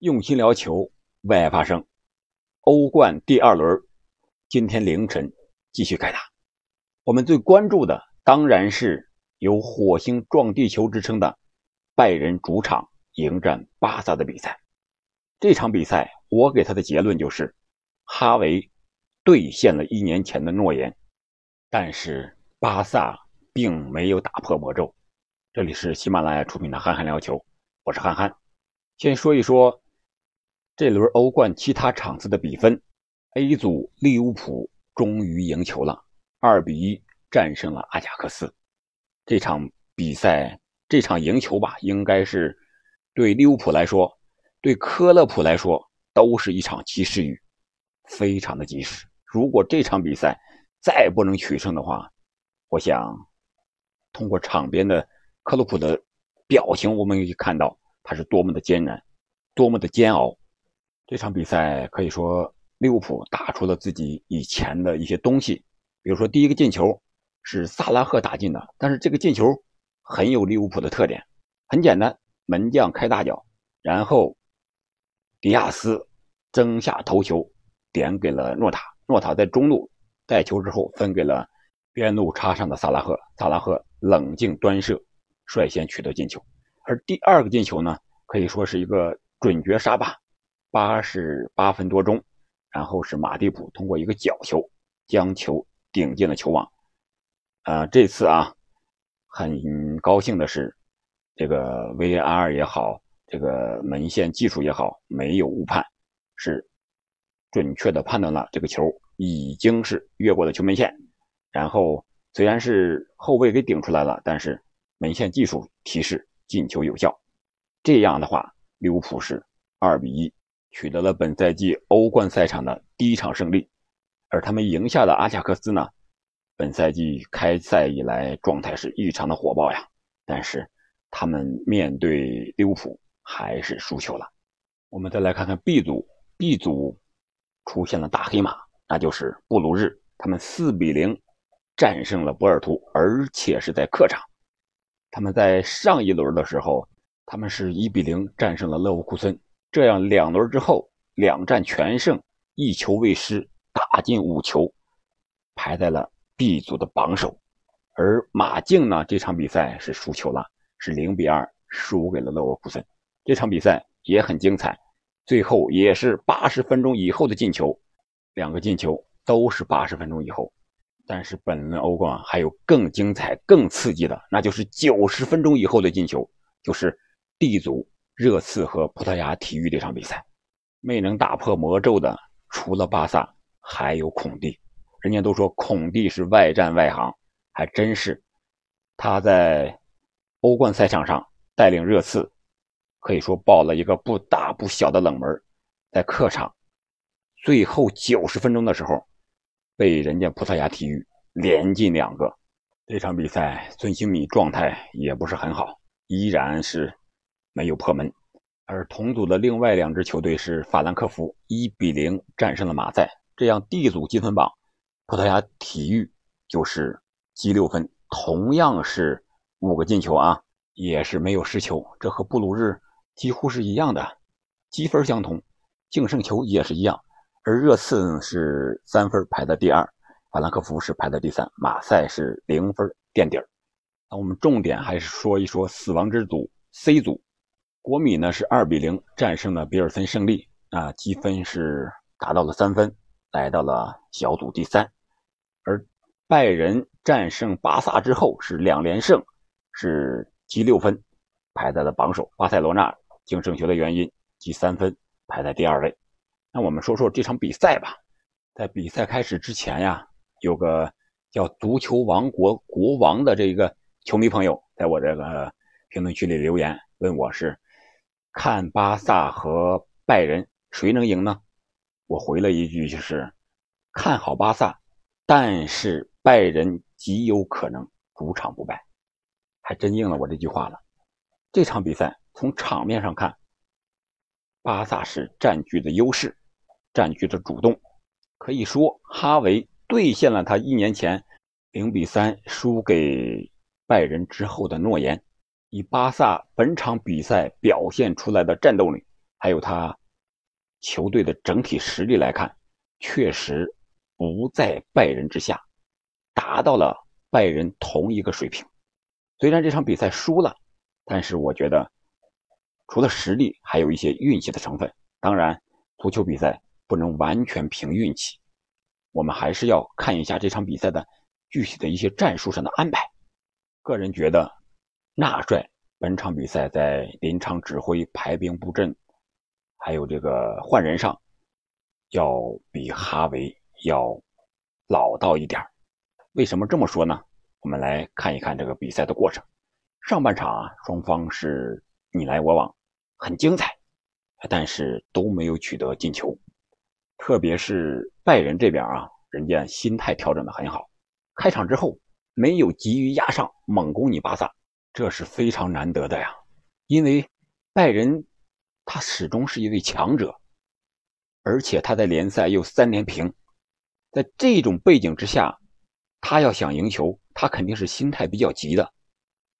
用心聊球，为爱发声。欧冠第二轮今天凌晨继续开打。我们最关注的当然是有“火星撞地球”之称的拜仁主场迎战巴萨的比赛。这场比赛，我给他的结论就是：哈维兑现了一年前的诺言，但是巴萨并没有打破魔咒。这里是喜马拉雅出品的《憨憨聊球》，我是憨憨。先说一说。这轮欧冠其他场次的比分，A 组利物浦终于赢球了，二比一战胜了阿贾克斯。这场比赛，这场赢球吧，应该是对利物浦来说，对科勒普来说，都是一场及时雨，非常的及时。如果这场比赛再不能取胜的话，我想通过场边的科勒普的表情，我们可以看到他是多么的艰难，多么的煎熬。这场比赛可以说利物浦打出了自己以前的一些东西，比如说第一个进球是萨拉赫打进的，但是这个进球很有利物浦的特点，很简单，门将开大脚，然后迪亚斯争下头球点给了诺塔，诺塔在中路带球之后分给了边路插上的萨拉赫，萨拉赫冷静端射，率先取得进球，而第二个进球呢，可以说是一个准绝杀吧。八十八分多钟，然后是马蒂普通过一个角球将球顶进了球网。呃，这次啊，很高兴的是，这个 VAR 也好，这个门线技术也好，没有误判，是准确的判断了这个球已经是越过了球门线。然后虽然是后卫给顶出来了，但是门线技术提示进球有效。这样的话，利物浦是二比一。取得了本赛季欧冠赛场的第一场胜利，而他们赢下的阿贾克斯呢，本赛季开赛以来状态是异常的火爆呀。但是他们面对利物浦还是输球了。我们再来看看 B 组，B 组出现了大黑马，那就是布鲁日，他们四比零战胜了波尔图，而且是在客场。他们在上一轮的时候，他们是一比零战胜了勒沃库森。这样两轮之后，两战全胜，一球未失，打进五球，排在了 B 组的榜首。而马竞呢，这场比赛是输球了，是零比二输给了勒沃库森。这场比赛也很精彩，最后也是八十分钟以后的进球，两个进球都是八十分钟以后。但是本轮欧冠还有更精彩、更刺激的，那就是九十分钟以后的进球，就是 D 组。热刺和葡萄牙体育这场比赛，没能打破魔咒的，除了巴萨，还有孔蒂。人家都说孔蒂是外战外行，还真是。他在欧冠赛场上带领热刺，可以说爆了一个不大不小的冷门。在客场，最后九十分钟的时候，被人家葡萄牙体育连进两个。这场比赛，孙兴慜状态也不是很好，依然是。没有破门，而同组的另外两支球队是法兰克福一比零战胜了马赛，这样 D 组积分榜，葡萄牙体育就是积六分，同样是五个进球啊，也是没有失球，这和布鲁日几乎是一样的，积分相同，净胜球也是一样，而热刺是三分排在第二，法兰克福是排在第三，马赛是零分垫底儿。那我们重点还是说一说死亡之组 C 组。国米呢是二比零战胜了比尔森胜利啊，积分是达到了三分，来到了小组第三。而拜仁战胜巴萨之后是两连胜，是积六分，排在了榜首。巴塞罗那净胜球的原因积三分，排在第二位。那我们说说这场比赛吧。在比赛开始之前呀，有个叫“足球王国国王”的这个球迷朋友在我这个评论区里留言问我是。看巴萨和拜仁谁能赢呢？我回了一句，就是看好巴萨，但是拜仁极有可能主场不败，还真应了我这句话了。这场比赛从场面上看，巴萨是占据的优势，占据着主动，可以说哈维兑现了他一年前零比三输给拜仁之后的诺言。以巴萨本场比赛表现出来的战斗力，还有他球队的整体实力来看，确实不在拜仁之下，达到了拜仁同一个水平。虽然这场比赛输了，但是我觉得除了实力，还有一些运气的成分。当然，足球比赛不能完全凭运气，我们还是要看一下这场比赛的具体的一些战术上的安排。个人觉得，纳帅本场比赛在临场指挥、排兵布阵，还有这个换人上，要比哈维要老道一点为什么这么说呢？我们来看一看这个比赛的过程。上半场啊，双方是你来我往，很精彩。但是都没有取得进球，特别是拜仁这边啊，人家心态调整的很好，开场之后没有急于压上猛攻你巴萨，这是非常难得的呀。因为拜仁他始终是一位强者，而且他在联赛又三连平，在这种背景之下，他要想赢球，他肯定是心态比较急的。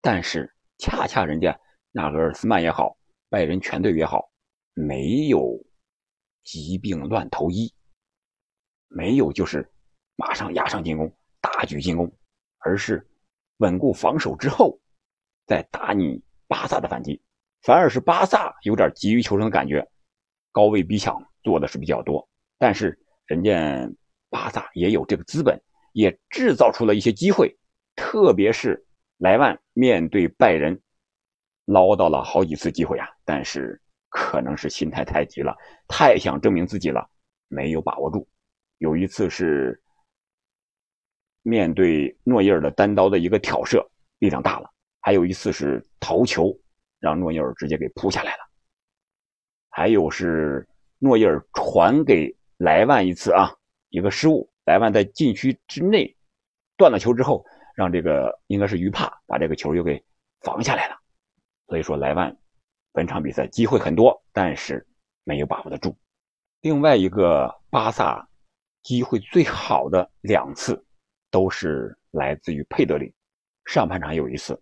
但是恰恰人家纳格尔斯曼也好，拜仁全队也好。没有疾病乱投医，没有就是马上压上进攻，大举进攻，而是稳固防守之后在打你巴萨的反击，反而是巴萨有点急于求成的感觉，高位逼抢做的是比较多，但是人家巴萨也有这个资本，也制造出了一些机会，特别是莱万面对拜仁捞到了好几次机会啊，但是。可能是心态太急了，太想证明自己了，没有把握住。有一次是面对诺伊尔的单刀的一个挑射，力量大了；还有一次是头球，让诺伊尔直接给扑下来了；还有是诺伊尔传给莱万一次啊，一个失误，莱万在禁区之内断了球之后，让这个应该是于帕把这个球又给防下来了。所以说莱万。本场比赛机会很多，但是没有把握得住。另外一个巴萨机会最好的两次，都是来自于佩德里。上半场有一次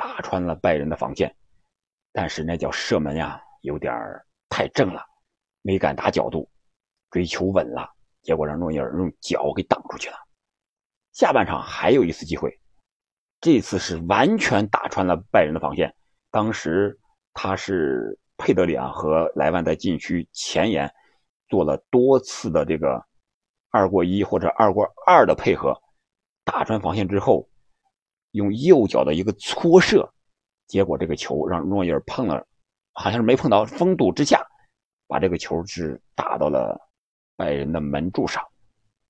打穿了拜仁的防线，但是那脚射门呀，有点太正了，没敢打角度，追求稳了，结果让诺伊尔用脚给挡出去了。下半场还有一次机会，这次是完全打穿了拜仁的防线，当时。他是佩德里啊和莱万在禁区前沿做了多次的这个二过一或者二过二的配合，打穿防线之后，用右脚的一个搓射，结果这个球让诺伊尔碰了，好像是没碰到，封堵之下，把这个球是打到了拜仁的门柱上，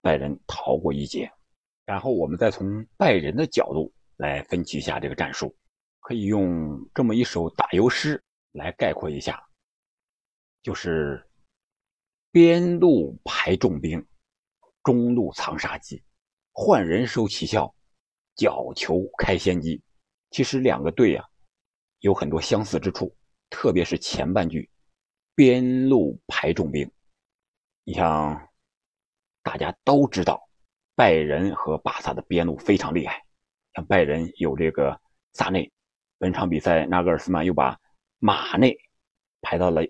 拜仁逃过一劫。然后我们再从拜仁的角度来分析一下这个战术。可以用这么一首打油诗来概括一下，就是边路排重兵，中路藏杀机，换人收奇效，角球开先机。其实两个队啊有很多相似之处，特别是前半句边路排重兵。你像大家都知道，拜仁和巴萨的边路非常厉害，像拜仁有这个萨内。本场比赛，纳格尔斯曼又把马内排到了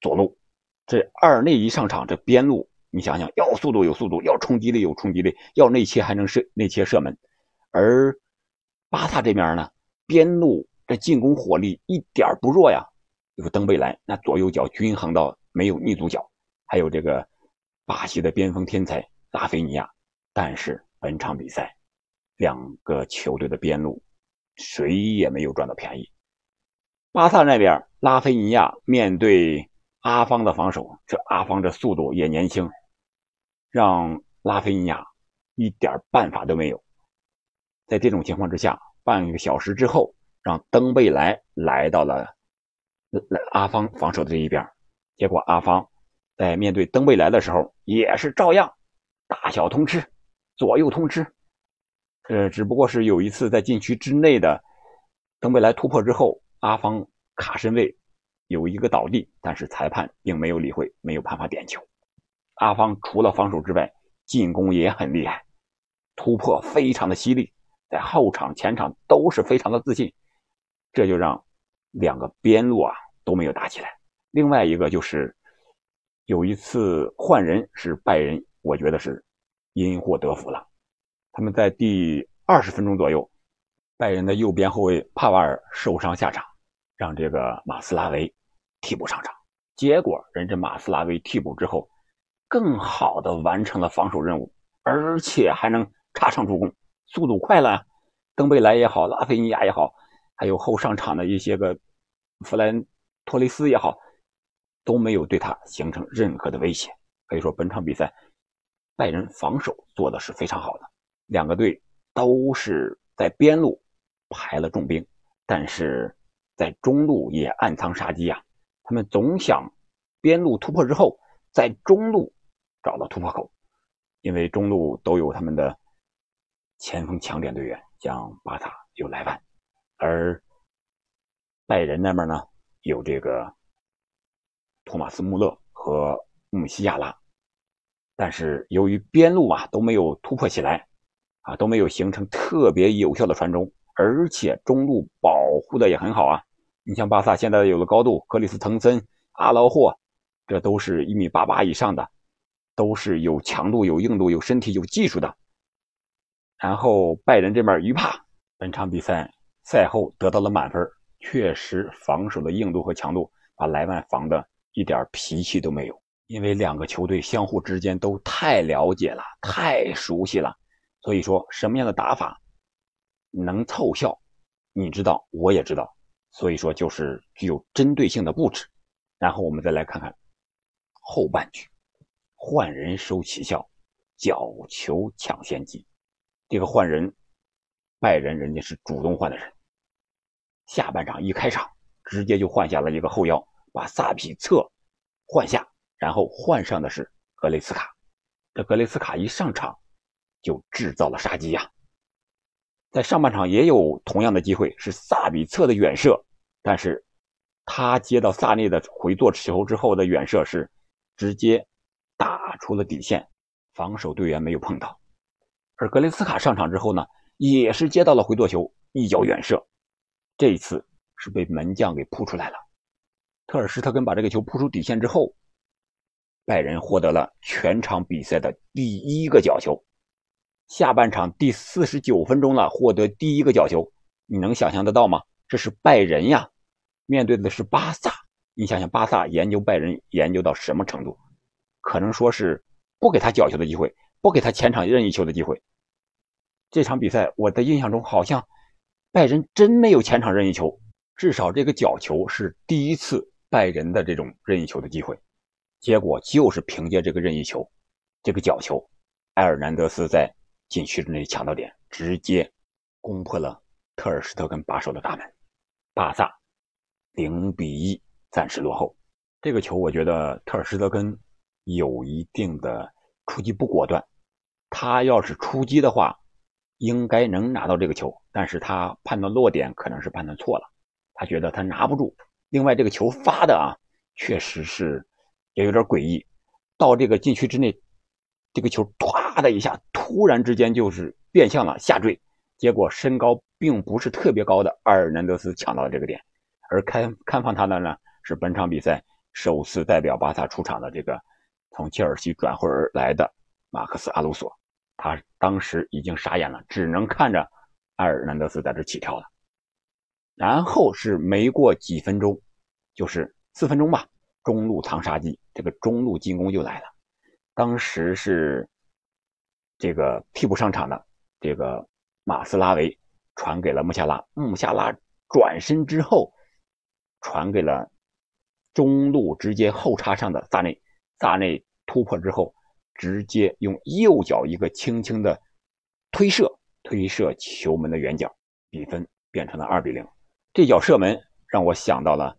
左路。这二内一上场，这边路你想想，要速度有速度，要冲击力有冲击力，要内切还能射内切射门。而巴萨这边呢，边路这进攻火力一点不弱呀。有登贝莱，那左右脚均衡到没有逆足脚，还有这个巴西的边锋天才拉菲尼亚。但是本场比赛，两个球队的边路。谁也没有赚到便宜。巴萨那边，拉菲尼亚面对阿方的防守，这阿方这速度也年轻，让拉菲尼亚一点办法都没有。在这种情况之下，半个小时之后，让登贝莱来到了阿方防守的这一边，结果阿方在面对登贝莱的时候，也是照样大小通吃，左右通吃。呃，只不过是有一次在禁区之内的登贝莱突破之后，阿方卡身位有一个倒地，但是裁判并没有理会，没有办法点球。阿方除了防守之外，进攻也很厉害，突破非常的犀利，在后场、前场都是非常的自信，这就让两个边路啊都没有打起来。另外一个就是有一次换人是拜仁，我觉得是因祸得福了。他们在第二十分钟左右，拜仁的右边后卫帕瓦尔受伤下场，让这个马斯拉维替补上场。结果人这马斯拉维替补之后，更好的完成了防守任务，而且还能插上助攻，速度快了。登贝莱也好，拉菲尼亚也好，还有后上场的一些个弗兰托雷斯也好，都没有对他形成任何的威胁。可以说本场比赛，拜仁防守做的是非常好的。两个队都是在边路排了重兵，但是在中路也暗藏杀机啊！他们总想边路突破之后，在中路找到突破口，因为中路都有他们的前锋强点队员。像巴萨有莱万，而拜仁那边呢有这个托马斯穆勒和穆西亚拉，但是由于边路啊都没有突破起来，啊都没有形成特别有效的传中，而且中路保护的也很好啊。你像巴萨现在有了高度，克里斯滕森、阿劳霍，这都是一米八八以上的，都是有强度、有硬度、有身体、有技术的。然后拜仁这边鱼帕本场比赛赛后得到了满分，确实防守的硬度和强度把莱万防的一点脾气都没有。因为两个球队相互之间都太了解了，太熟悉了，所以说什么样的打法能凑效，你知道，我也知道，所以说就是具有针对性的布置。然后我们再来看看后半局，换人收奇效，角球抢先机。这个换人，拜仁人家是主动换的人。下半场一开场，直接就换下了一个后腰，把萨比策换下，然后换上的是格雷斯卡。这格雷斯卡一上场，就制造了杀机呀。在上半场也有同样的机会，是萨比策的远射，但是他接到萨内的回做球之后的远射是直接打出了底线，防守队员没有碰到。而格雷斯卡上场之后呢，也是接到了回做球，一脚远射，这一次是被门将给扑出来了。特尔施特根把这个球扑出底线之后，拜仁获得了全场比赛的第一个角球。下半场第四十九分钟了，获得第一个角球，你能想象得到吗？这是拜仁呀，面对的是巴萨。你想想，巴萨研究拜仁研究到什么程度？可能说是不给他角球的机会。不给他前场任意球的机会。这场比赛我的印象中好像拜仁真没有前场任意球，至少这个角球是第一次拜仁的这种任意球的机会。结果就是凭借这个任意球，这个角球，埃尔南德斯在禁区之内抢到点，直接攻破了特尔施特根把守的大门。巴萨零比一暂时落后。这个球我觉得特尔施特根有一定的。出击不果断，他要是出击的话，应该能拿到这个球，但是他判断落点可能是判断错了，他觉得他拿不住。另外，这个球发的啊，确实是也有点诡异，到这个禁区之内，这个球唰的一下，突然之间就是变向了下坠，结果身高并不是特别高的阿尔南德斯抢到了这个点，而看看防他的呢是本场比赛首次代表巴萨出场的这个。从切尔西转会而来的马克思·阿鲁索，他当时已经傻眼了，只能看着埃尔南德斯在这起跳了。然后是没过几分钟，就是四分钟吧，中路藏杀机，这个中路进攻就来了。当时是这个替补上场的这个马斯拉维传给了穆夏拉，穆夏拉转身之后传给了中路直接后插上的萨内。萨内突破之后，直接用右脚一个轻轻的推射，推射球门的远角，比分变成了二比零。这脚射门让我想到了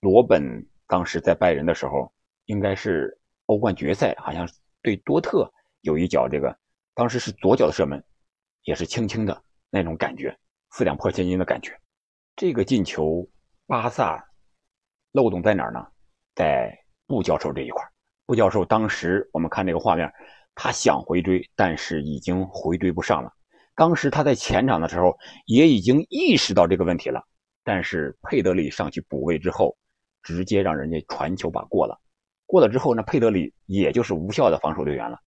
罗本当时在拜仁的时候，应该是欧冠决赛，好像对多特有一脚，这个当时是左脚的射门，也是轻轻的那种感觉，四两拨千斤的感觉。这个进球，巴萨漏洞在哪儿呢？在布教授这一块布教授当时我们看这个画面，他想回追，但是已经回追不上了。当时他在前场的时候也已经意识到这个问题了，但是佩德里上去补位之后，直接让人家传球把过了。过了之后，那佩德里也就是无效的防守队员了，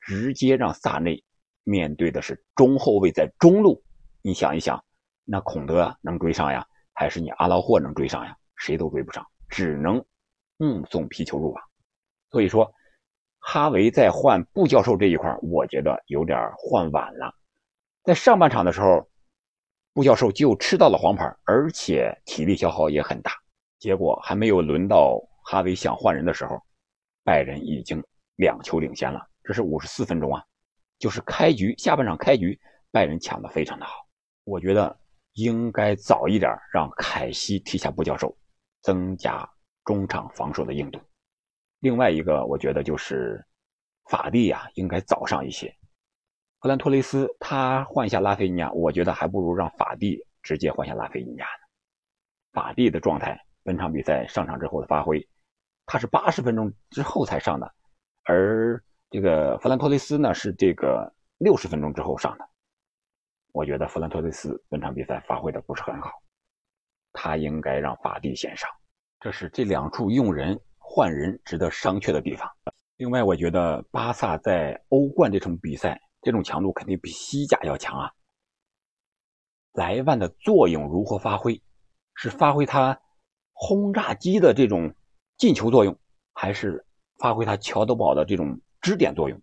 直接让萨内面对的是中后卫在中路。你想一想，那孔德能追上呀，还是你阿劳霍能追上呀？谁都追不上，只能目送皮球入网。所以说，哈维在换布教授这一块，我觉得有点换晚了。在上半场的时候，布教授就吃到了黄牌，而且体力消耗也很大。结果还没有轮到哈维想换人的时候，拜仁已经两球领先了。这是五十四分钟啊，就是开局下半场开局，拜仁抢的非常的好。我觉得应该早一点让凯西踢下布教授，增加中场防守的硬度。另外一个，我觉得就是法蒂呀，应该早上一些。弗兰托雷斯他换下拉菲尼亚，我觉得还不如让法蒂直接换下拉菲尼亚呢。法蒂的状态，本场比赛上场之后的发挥，他是八十分钟之后才上的，而这个弗兰托雷斯呢是这个六十分钟之后上的。我觉得弗兰托雷斯本场比赛发挥的不是很好，他应该让法蒂先上。这是这两处用人换人值得商榷的地方。另外，我觉得巴萨在欧冠这场比赛。这种强度肯定比西甲要强啊！莱万的作用如何发挥？是发挥他轰炸机的这种进球作用，还是发挥他乔德堡的这种支点作用？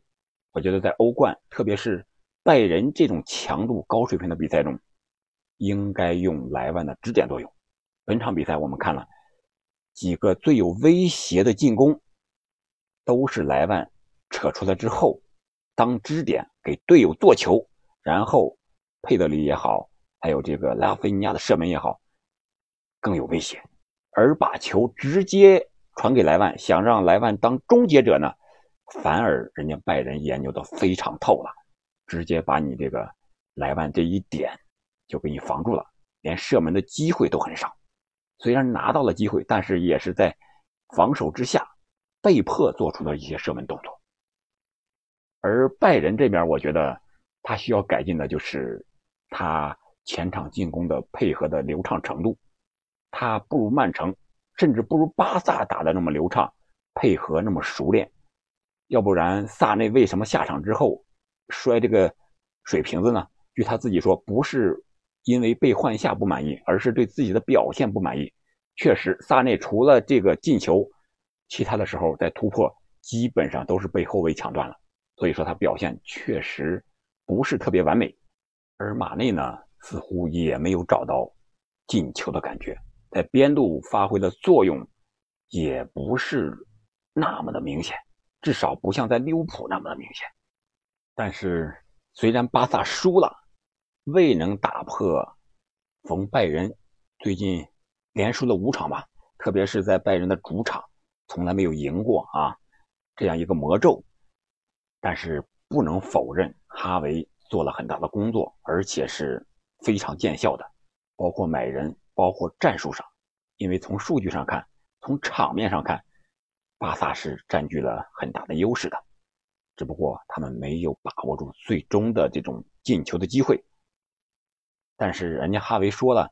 我觉得在欧冠，特别是拜仁这种强度高水平的比赛中，应该用莱万的支点作用。本场比赛我们看了几个最有威胁的进攻，都是莱万扯出来之后。当支点给队友做球，然后佩德里也好，还有这个拉菲尼亚的射门也好，更有威胁。而把球直接传给莱万，想让莱万当终结者呢，反而人家拜仁研究的非常透了，直接把你这个莱万这一点就给你防住了，连射门的机会都很少。虽然拿到了机会，但是也是在防守之下被迫做出的一些射门动作。而拜仁这边，我觉得他需要改进的就是他前场进攻的配合的流畅程度，他不如曼城，甚至不如巴萨打的那么流畅，配合那么熟练。要不然萨内为什么下场之后摔这个水瓶子呢？据他自己说，不是因为被换下不满意，而是对自己的表现不满意。确实，萨内除了这个进球，其他的时候在突破基本上都是被后卫抢断了。所以说他表现确实不是特别完美，而马内呢似乎也没有找到进球的感觉，在边路发挥的作用也不是那么的明显，至少不像在利物浦那么的明显。但是虽然巴萨输了，未能打破冯拜仁最近连输了五场吧，特别是在拜仁的主场从来没有赢过啊这样一个魔咒。但是不能否认，哈维做了很大的工作，而且是非常见效的，包括买人，包括战术上。因为从数据上看，从场面上看，巴萨是占据了很大的优势的，只不过他们没有把握住最终的这种进球的机会。但是人家哈维说了，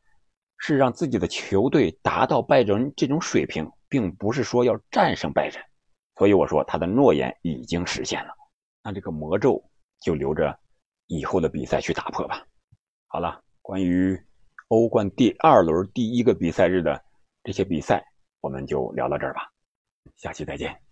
是让自己的球队达到拜仁这种水平，并不是说要战胜拜仁。所以我说他的诺言已经实现了。那这个魔咒就留着以后的比赛去打破吧。好了，关于欧冠第二轮第一个比赛日的这些比赛，我们就聊到这儿吧。下期再见。